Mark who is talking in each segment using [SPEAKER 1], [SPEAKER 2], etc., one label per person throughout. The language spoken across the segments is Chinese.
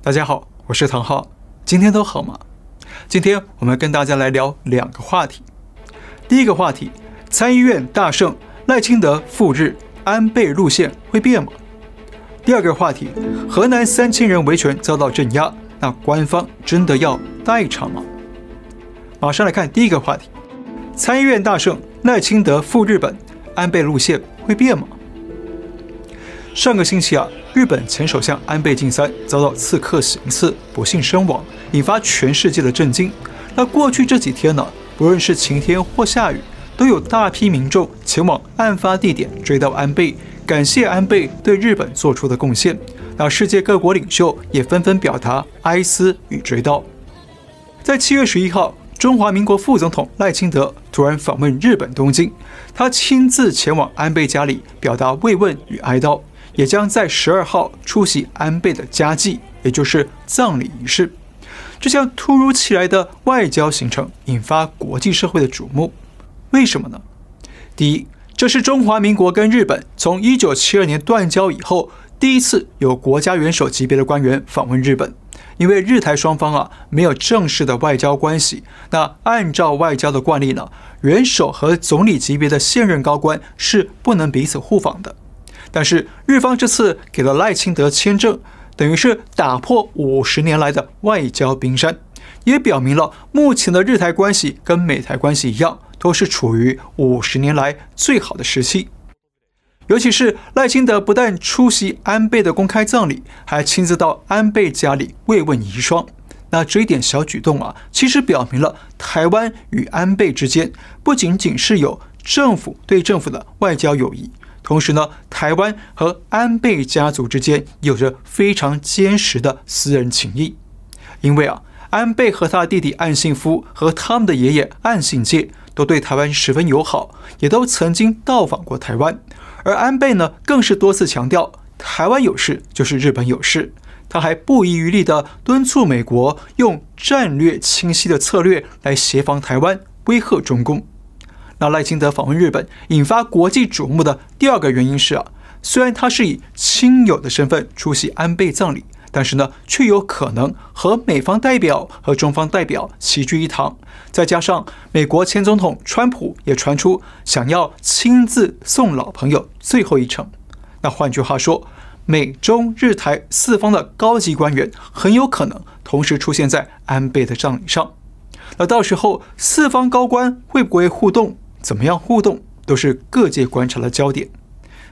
[SPEAKER 1] 大家好，我是唐浩，今天都好吗？今天我们跟大家来聊两个话题。第一个话题，参议院大胜，赖清德赴日，安倍路线会变吗？第二个话题，河南三千人维权遭到镇压，那官方真的要代偿吗？马上来看第一个话题，参议院大胜，赖清德赴日本，安倍路线会变吗？上个星期啊，日本前首相安倍晋三遭到刺客行刺，不幸身亡，引发全世界的震惊。那过去这几天呢，不论是晴天或下雨，都有大批民众前往案发地点追悼安倍，感谢安倍对日本做出的贡献。那世界各国领袖也纷纷表达哀思与追悼。在七月十一号，中华民国副总统赖清德突然访问日本东京，他亲自前往安倍家里表达慰问与哀悼。也将在十二号出席安倍的家祭，也就是葬礼仪式。这项突如其来的外交行程引发国际社会的瞩目。为什么呢？第一，这是中华民国跟日本从一九七二年断交以后第一次有国家元首级别的官员访问日本。因为日台双方啊没有正式的外交关系，那按照外交的惯例呢，元首和总理级别的现任高官是不能彼此互访的。但是日方这次给了赖清德签证，等于是打破五十年来的外交冰山，也表明了目前的日台关系跟美台关系一样，都是处于五十年来最好的时期。尤其是赖清德不但出席安倍的公开葬礼，还亲自到安倍家里慰问遗孀。那这一点小举动啊，其实表明了台湾与安倍之间不仅仅是有政府对政府的外交友谊。同时呢，台湾和安倍家族之间有着非常坚实的私人情谊，因为啊，安倍和他的弟弟岸信夫和他们的爷爷岸信介都对台湾十分友好，也都曾经到访过台湾。而安倍呢，更是多次强调，台湾有事就是日本有事。他还不遗余力地敦促美国用战略清晰的策略来协防台湾，威吓中共。那赖清德访问日本引发国际瞩目的第二个原因是啊，虽然他是以亲友的身份出席安倍葬礼，但是呢，却有可能和美方代表和中方代表齐聚一堂。再加上美国前总统川普也传出想要亲自送老朋友最后一程。那换句话说，美中日台四方的高级官员很有可能同时出现在安倍的葬礼上。那到时候四方高官会不会互动？怎么样互动都是各界观察的焦点。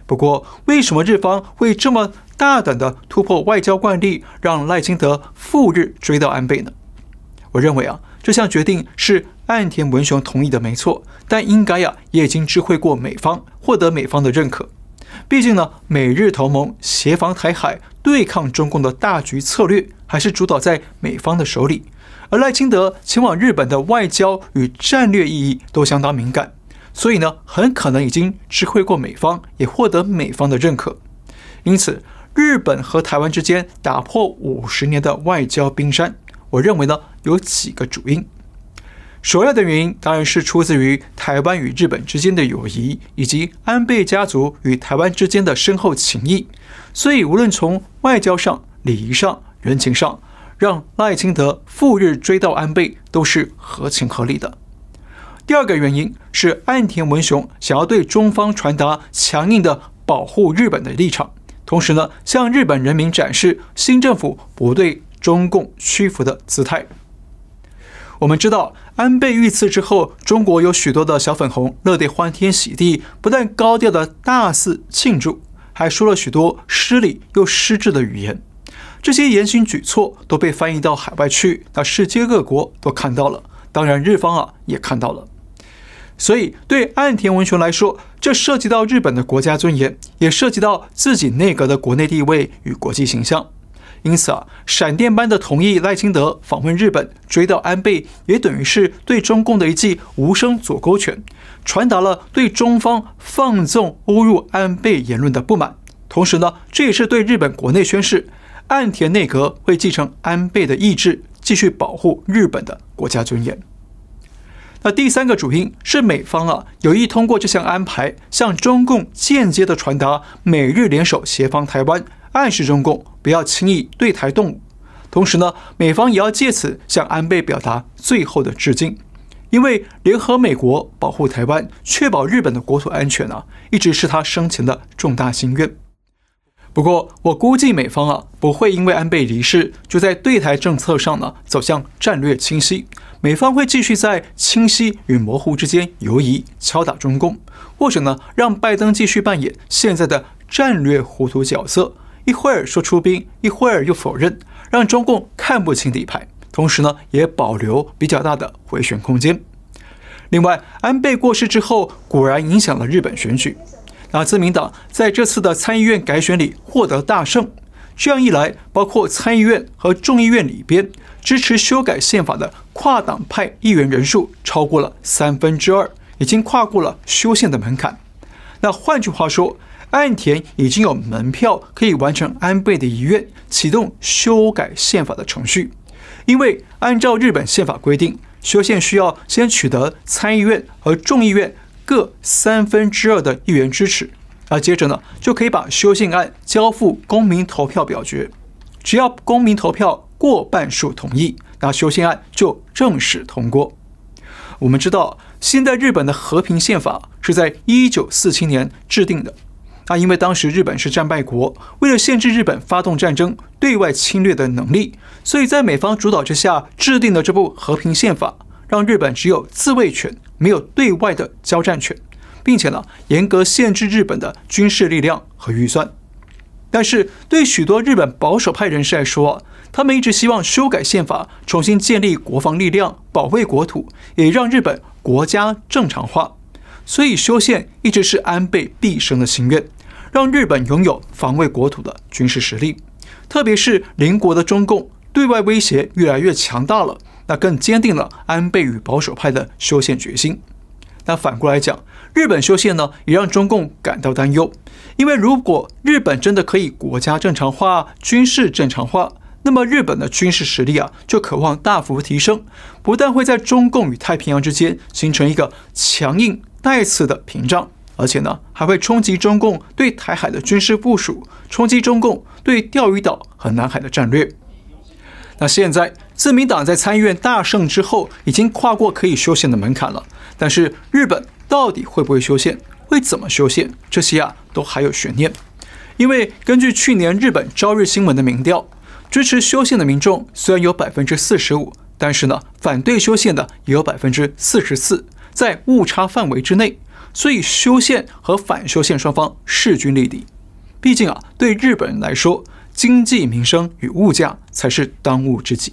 [SPEAKER 1] 不过，为什么日方会这么大胆地突破外交惯例，让赖清德赴日追悼安倍呢？我认为啊，这项决定是岸田文雄同意的，没错。但应该呀，也已经知会过美方，获得美方的认可。毕竟呢，美日同盟协防台海、对抗中共的大局策略，还是主导在美方的手里。而赖清德前往日本的外交与战略意义都相当敏感。所以呢，很可能已经知会过美方，也获得美方的认可。因此，日本和台湾之间打破五十年的外交冰山，我认为呢，有几个主因。首要的原因当然是出自于台湾与日本之间的友谊，以及安倍家族与台湾之间的深厚情谊。所以，无论从外交上、礼仪上、人情上，让赖清德赴日追悼安倍，都是合情合理的。第二个原因是岸田文雄想要对中方传达强硬的保护日本的立场，同时呢，向日本人民展示新政府不对中共屈服的姿态。我们知道，安倍遇刺之后，中国有许多的小粉红乐得欢天喜地，不但高调的大肆庆祝，还说了许多失礼又失智的语言。这些言行举措都被翻译到海外去，那世界各国都看到了，当然日方啊也看到了。所以，对岸田文雄来说，这涉及到日本的国家尊严，也涉及到自己内阁的国内地位与国际形象。因此啊，闪电般的同意赖清德访问日本追悼安倍，也等于是对中共的一记无声左勾拳，传达了对中方放纵侮辱安倍言论的不满。同时呢，这也是对日本国内宣示，岸田内阁会继承安倍的意志，继续保护日本的国家尊严。那第三个主因是美方啊有意通过这项安排，向中共间接的传达美日联手协防台湾，暗示中共不要轻易对台动武。同时呢，美方也要借此向安倍表达最后的致敬，因为联合美国保护台湾、确保日本的国土安全啊，一直是他生前的重大心愿。不过，我估计美方啊不会因为安倍离世，就在对台政策上呢走向战略清晰。美方会继续在清晰与模糊之间游移，敲打中共，或者呢让拜登继续扮演现在的战略糊涂角色，一会儿说出兵，一会儿又否认，让中共看不清底牌。同时呢，也保留比较大的回旋空间。另外，安倍过世之后，果然影响了日本选举。那自民党在这次的参议院改选里获得大胜，这样一来，包括参议院和众议院里边支持修改宪法的跨党派议员人数超过了三分之二，已经跨过了修宪的门槛。那换句话说，岸田已经有门票可以完成安倍的遗愿，启动修改宪法的程序。因为按照日本宪法规定，修宪需要先取得参议院和众议院。各三分之二的议员支持，而接着呢，就可以把修宪案交付公民投票表决。只要公民投票过半数同意，那修宪案就正式通过。我们知道，现在日本的和平宪法是在一九四七年制定的。那因为当时日本是战败国，为了限制日本发动战争、对外侵略的能力，所以在美方主导之下制定的这部和平宪法。让日本只有自卫权，没有对外的交战权，并且呢，严格限制日本的军事力量和预算。但是，对许多日本保守派人士来说，他们一直希望修改宪法，重新建立国防力量，保卫国土，也让日本国家正常化。所以，修宪一直是安倍毕生的心愿，让日本拥有防卫国土的军事实力。特别是邻国的中共，对外威胁越来越强大了。那更坚定了安倍与保守派的修宪决心。那反过来讲，日本修宪呢，也让中共感到担忧。因为如果日本真的可以国家正常化、军事正常化，那么日本的军事实力啊，就可望大幅提升。不但会在中共与太平洋之间形成一个强硬带刺的屏障，而且呢，还会冲击中共对台海的军事部署，冲击中共对钓鱼岛和南海的战略。那现在，自民党在参议院大胜之后，已经跨过可以修宪的门槛了。但是，日本到底会不会修宪，会怎么修宪，这些啊都还有悬念。因为根据去年日本朝日新闻的民调，支持修宪的民众虽然有百分之四十五，但是呢，反对修宪的也有百分之四十四，在误差范围之内。所以，修宪和反修宪双方势均力敌。毕竟啊，对日本人来说，经济民生与物价才是当务之急，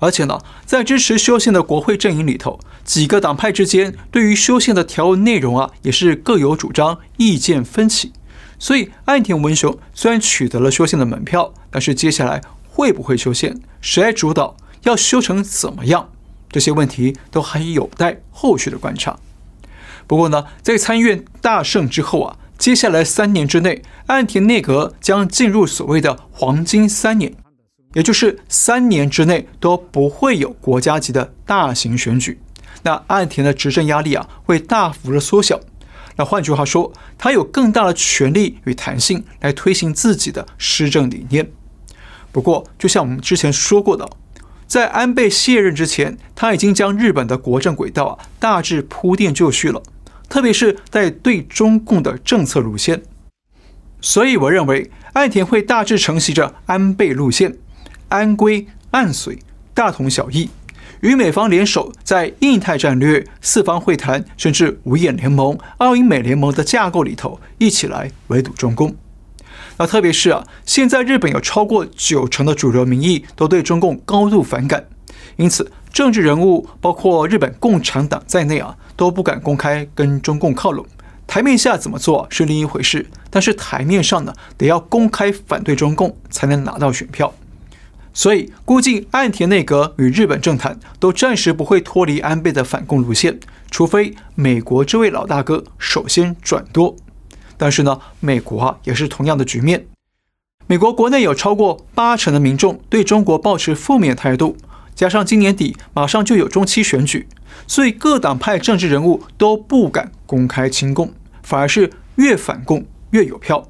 [SPEAKER 1] 而且呢，在支持修宪的国会阵营里头，几个党派之间对于修宪的条文内容啊，也是各有主张，意见分歧。所以，岸田文雄虽然取得了修宪的门票，但是接下来会不会修宪，谁来主导，要修成怎么样，这些问题都还有待后续的观察。不过呢，在参议院大胜之后啊。接下来三年之内，岸田内阁将进入所谓的“黄金三年”，也就是三年之内都不会有国家级的大型选举。那岸田的执政压力啊，会大幅的缩小。那换句话说，他有更大的权力与弹性来推行自己的施政理念。不过，就像我们之前说过的，在安倍卸任之前，他已经将日本的国政轨道啊大致铺垫就绪了。特别是在对中共的政策路线，所以我认为岸田会大致承袭着安倍路线，安规岸随，大同小异，与美方联手在印太战略、四方会谈，甚至五眼联盟、澳英美联盟的架构里头一起来围堵中共。那特别是啊，现在日本有超过九成的主流民意都对中共高度反感，因此。政治人物包括日本共产党在内啊，都不敢公开跟中共靠拢。台面下怎么做是另一回事，但是台面上呢，得要公开反对中共，才能拿到选票。所以估计岸田内阁与日本政坛都暂时不会脱离安倍的反共路线，除非美国这位老大哥首先转舵。但是呢，美国啊也是同样的局面，美国国内有超过八成的民众对中国抱持负面态度。加上今年底马上就有中期选举，所以各党派政治人物都不敢公开亲共，反而是越反共越有票。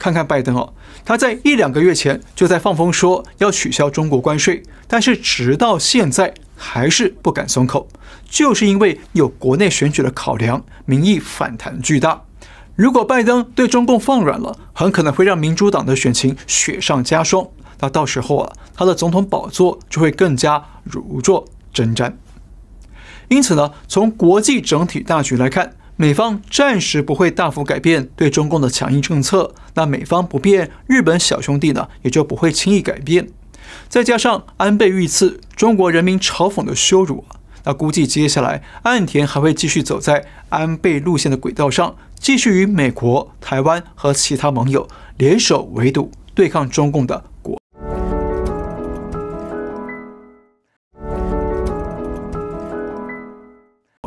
[SPEAKER 1] 看看拜登哦，他在一两个月前就在放风说要取消中国关税，但是直到现在还是不敢松口，就是因为有国内选举的考量，民意反弹巨大。如果拜登对中共放软了，很可能会让民主党的选情雪上加霜。那到时候啊，他的总统宝座就会更加如坐针毡。因此呢，从国际整体大局来看，美方暂时不会大幅改变对中共的强硬政策。那美方不变，日本小兄弟呢也就不会轻易改变。再加上安倍遇刺，中国人民嘲讽的羞辱。那估计接下来岸田还会继续走在安倍路线的轨道上，继续与美国、台湾和其他盟友联手围堵对抗中共的国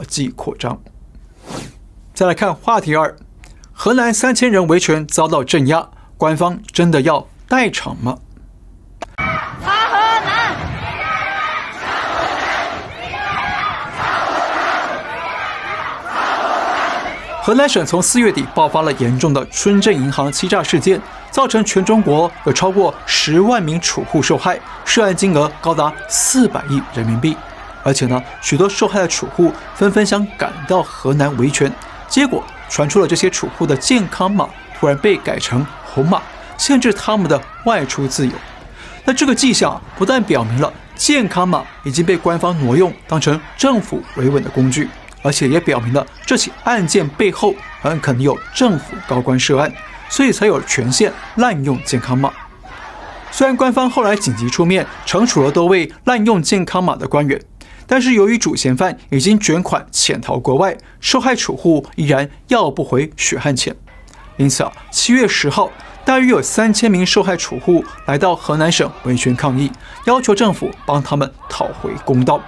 [SPEAKER 1] 际扩张。再来看话题二：河南三千人维权遭到镇压，官方真的要代偿吗？河南省从四月底爆发了严重的村镇银行欺诈事件，造成全中国有超过十万名储户受害，涉案金额高达四百亿人民币。而且呢，许多受害的储户纷纷想赶到河南维权，结果传出了这些储户的健康码突然被改成红码，限制他们的外出自由。那这个迹象不但表明了健康码已经被官方挪用，当成政府维稳的工具。而且也表明了这起案件背后很可能有政府高官涉案，所以才有权限滥用健康码。虽然官方后来紧急出面惩处了多位滥用健康码的官员，但是由于主嫌犯已经卷款潜逃国外，受害储户依然要不回血汗钱。因此啊，七月十号，大约有三千名受害储户来到河南省维权抗议，要求政府帮他们讨回公道。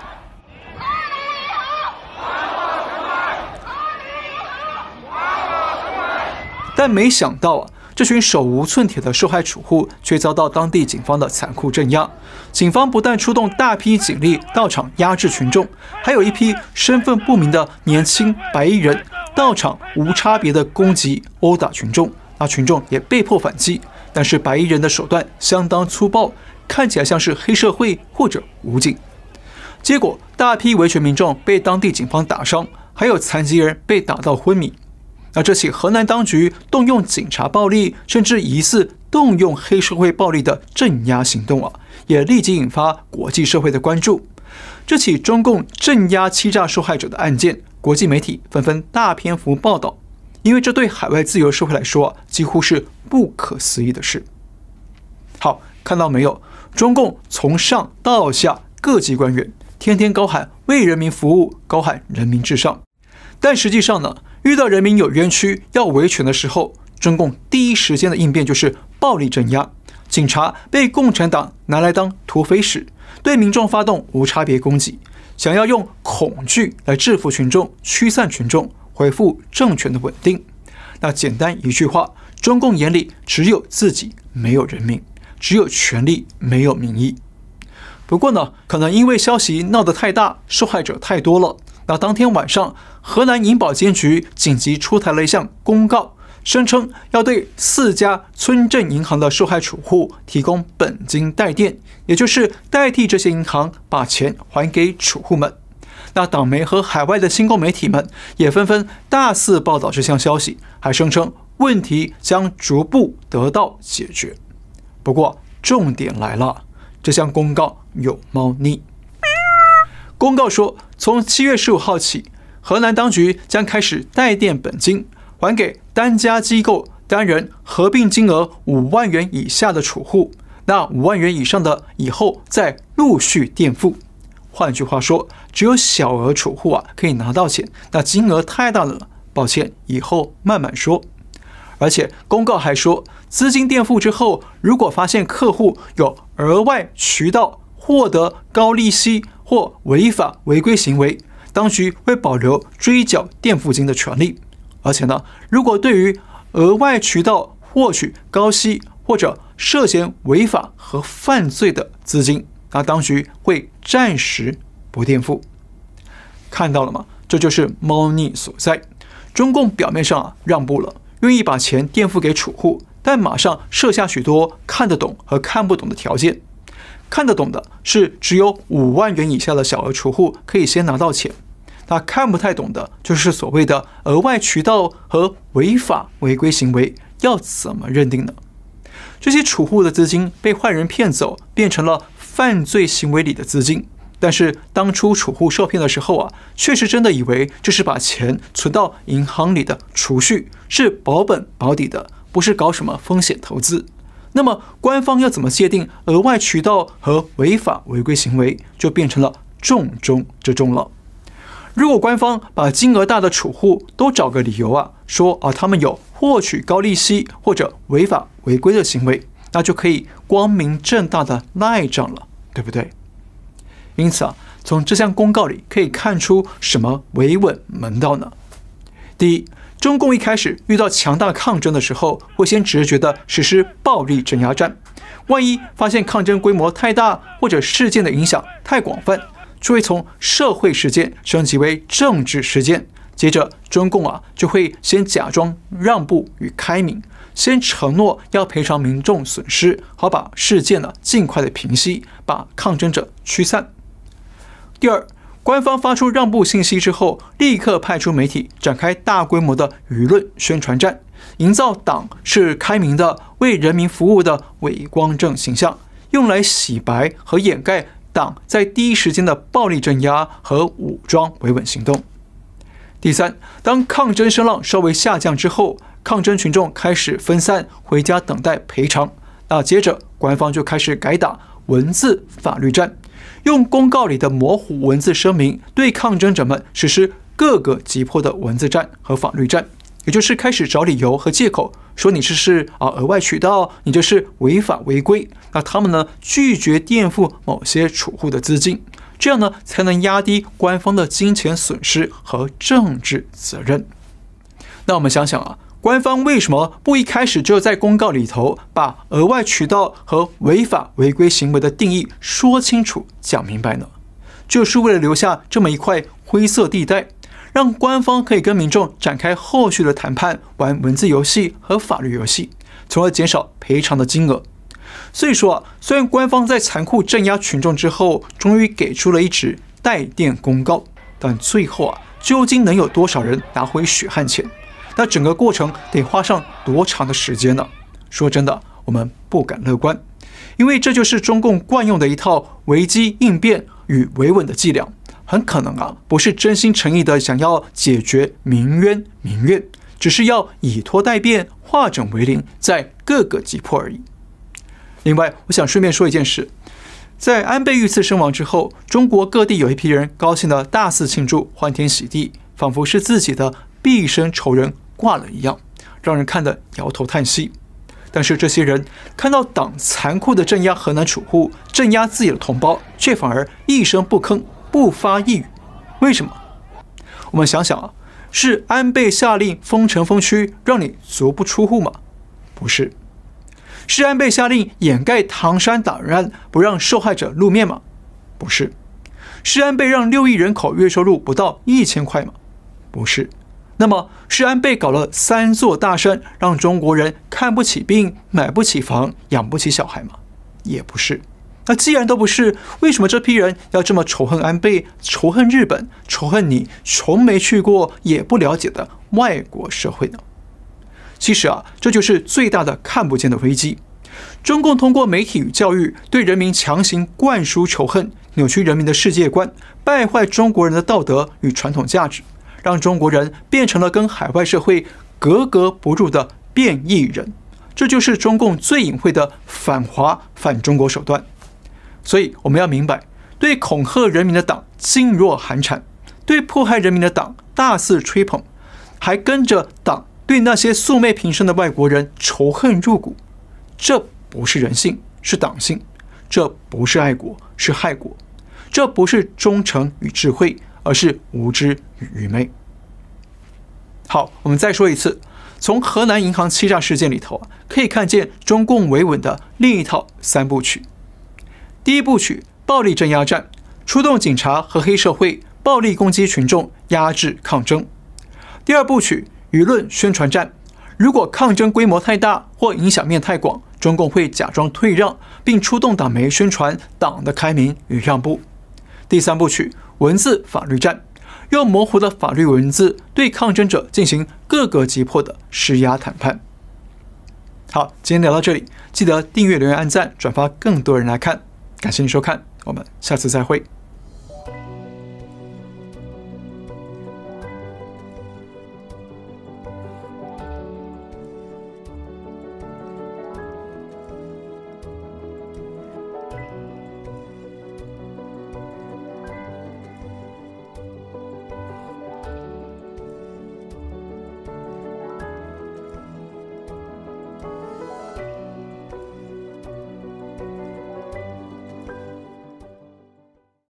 [SPEAKER 1] 但没想到啊，这群手无寸铁的受害储户却遭到当地警方的残酷镇压。警方不但出动大批警力到场压制群众，还有一批身份不明的年轻白衣人到场无差别的攻击殴打群众。那群众也被迫反击，但是白衣人的手段相当粗暴，看起来像是黑社会或者武警。结果，大批维权民众被当地警方打伤，还有残疾人被打到昏迷。那这起河南当局动用警察暴力，甚至疑似动用黑社会暴力的镇压行动啊，也立即引发国际社会的关注。这起中共镇压欺诈受害者的案件，国际媒体纷纷大篇幅报道，因为这对海外自由社会来说，几乎是不可思议的事。好，看到没有？中共从上到下各级官员天天高喊为人民服务，高喊人民至上，但实际上呢？遇到人民有冤屈要维权的时候，中共第一时间的应变就是暴力镇压，警察被共产党拿来当土匪使，对民众发动无差别攻击，想要用恐惧来制服群众、驱散群众、恢复政权的稳定。那简单一句话，中共眼里只有自己，没有人民；只有权力，没有民意。不过呢，可能因为消息闹得太大，受害者太多了。那当天晚上，河南银保监局紧急出台了一项公告，声称要对四家村镇银行的受害储户提供本金代垫，也就是代替这些银行把钱还给储户们。那党媒和海外的新兴媒体们也纷纷大肆报道这项消息，还声称问题将逐步得到解决。不过，重点来了，这项公告有猫腻。公告说，从七月十五号起，河南当局将开始代垫本金，还给单家机构单人合并金额五万元以下的储户，那五万元以上的以后再陆续垫付。换句话说，只有小额储户啊可以拿到钱，那金额太大了，抱歉，以后慢慢说。而且公告还说，资金垫付之后，如果发现客户有额外渠道获得高利息，或违法违规行为，当局会保留追缴垫付金的权利。而且呢，如果对于额外渠道获取高息或者涉嫌违法和犯罪的资金，那当局会暂时不垫付。看到了吗？这就是猫腻所在。中共表面上啊让步了，愿意把钱垫付给储户，但马上设下许多看得懂和看不懂的条件。看得懂的是，只有五万元以下的小额储户可以先拿到钱。他看不太懂的，就是所谓的额外渠道和违法违规行为要怎么认定呢？这些储户的资金被坏人骗走，变成了犯罪行为里的资金。但是当初储户受骗的时候啊，确实真的以为这是把钱存到银行里的储蓄，是保本保底的，不是搞什么风险投资。那么官方要怎么界定额外渠道和违法违规行为，就变成了重中之重了。如果官方把金额大的储户都找个理由啊，说啊他们有获取高利息或者违法违规的行为，那就可以光明正大的赖账了，对不对？因此啊，从这项公告里可以看出什么维稳门道呢？第一，中共一开始遇到强大抗争的时候，会先直觉地实施暴力镇压战，万一发现抗争规模太大或者事件的影响太广泛。就会从社会事件升级为政治事件，接着中共啊就会先假装让步与开明，先承诺要赔偿民众损失，好把事件呢尽快的平息，把抗争者驱散。第二，官方发出让步信息之后，立刻派出媒体展开大规模的舆论宣传战，营造党是开明的、为人民服务的伪光正形象，用来洗白和掩盖。党在第一时间的暴力镇压和武装维稳行动。第三，当抗争声浪稍微下降之后，抗争群众开始分散回家等待赔偿。那接着，官方就开始改打文字法律战，用公告里的模糊文字声明对抗争者们实施各个击破的文字战和法律战。也就是开始找理由和借口，说你这是啊额外渠道，你这是违法违规。那他们呢拒绝垫付某些储户的资金，这样呢才能压低官方的金钱损失和政治责任。那我们想想啊，官方为什么不一开始就在公告里头把额外渠道和违法违规行为的定义说清楚、讲明白呢？就是为了留下这么一块灰色地带。让官方可以跟民众展开后续的谈判，玩文字游戏和法律游戏，从而减少赔偿的金额。所以说啊，虽然官方在残酷镇压群众之后，终于给出了一纸带电公告，但最后啊，究竟能有多少人拿回血汗钱？那整个过程得花上多长的时间呢？说真的，我们不敢乐观，因为这就是中共惯用的一套危机应变与维稳的伎俩。很可能啊，不是真心诚意的想要解决民冤民怨，只是要以拖待变，化整为零，在各个击破而已。另外，我想顺便说一件事，在安倍遇刺身亡之后，中国各地有一批人高兴的大肆庆祝，欢天喜地，仿佛是自己的毕生仇人挂了一样，让人看得摇头叹息。但是这些人看到党残酷的镇压河南储户，镇压自己的同胞，却反而一声不吭。不发一语，为什么？我们想想啊，是安倍下令封城封区，让你足不出户吗？不是，是安倍下令掩盖唐山打人案，不让受害者露面吗？不是，是安倍让六亿人口月收入不到一千块吗？不是，那么是安倍搞了三座大山，让中国人看不起病、买不起房、养不起小孩吗？也不是。那既然都不是，为什么这批人要这么仇恨安倍、仇恨日本、仇恨你从没去过也不了解的外国社会呢？其实啊，这就是最大的看不见的危机。中共通过媒体与教育，对人民强行灌输仇恨，扭曲人民的世界观，败坏中国人的道德与传统价值，让中国人变成了跟海外社会格格不入的变异人。这就是中共最隐晦的反华、反中国手段。所以我们要明白，对恐吓人民的党噤若寒蝉，对迫害人民的党大肆吹捧，还跟着党对那些素昧平生的外国人仇恨入骨，这不是人性，是党性；这不是爱国，是害国；这不是忠诚与智慧，而是无知与愚昧。好，我们再说一次，从河南银行欺诈事件里头啊，可以看见中共维稳的另一套三部曲。第一部曲，暴力镇压战，出动警察和黑社会，暴力攻击群众，压制抗争。第二部曲，舆论宣传战，如果抗争规模太大或影响面太广，中共会假装退让，并出动党媒宣传党的开明与让步。第三部曲，文字法律战，用模糊的法律文字对抗争者进行各个击破的施压谈判。好，今天聊到这里，记得订阅、留言、按赞、转发，更多人来看。感谢你收看，我们下次再会。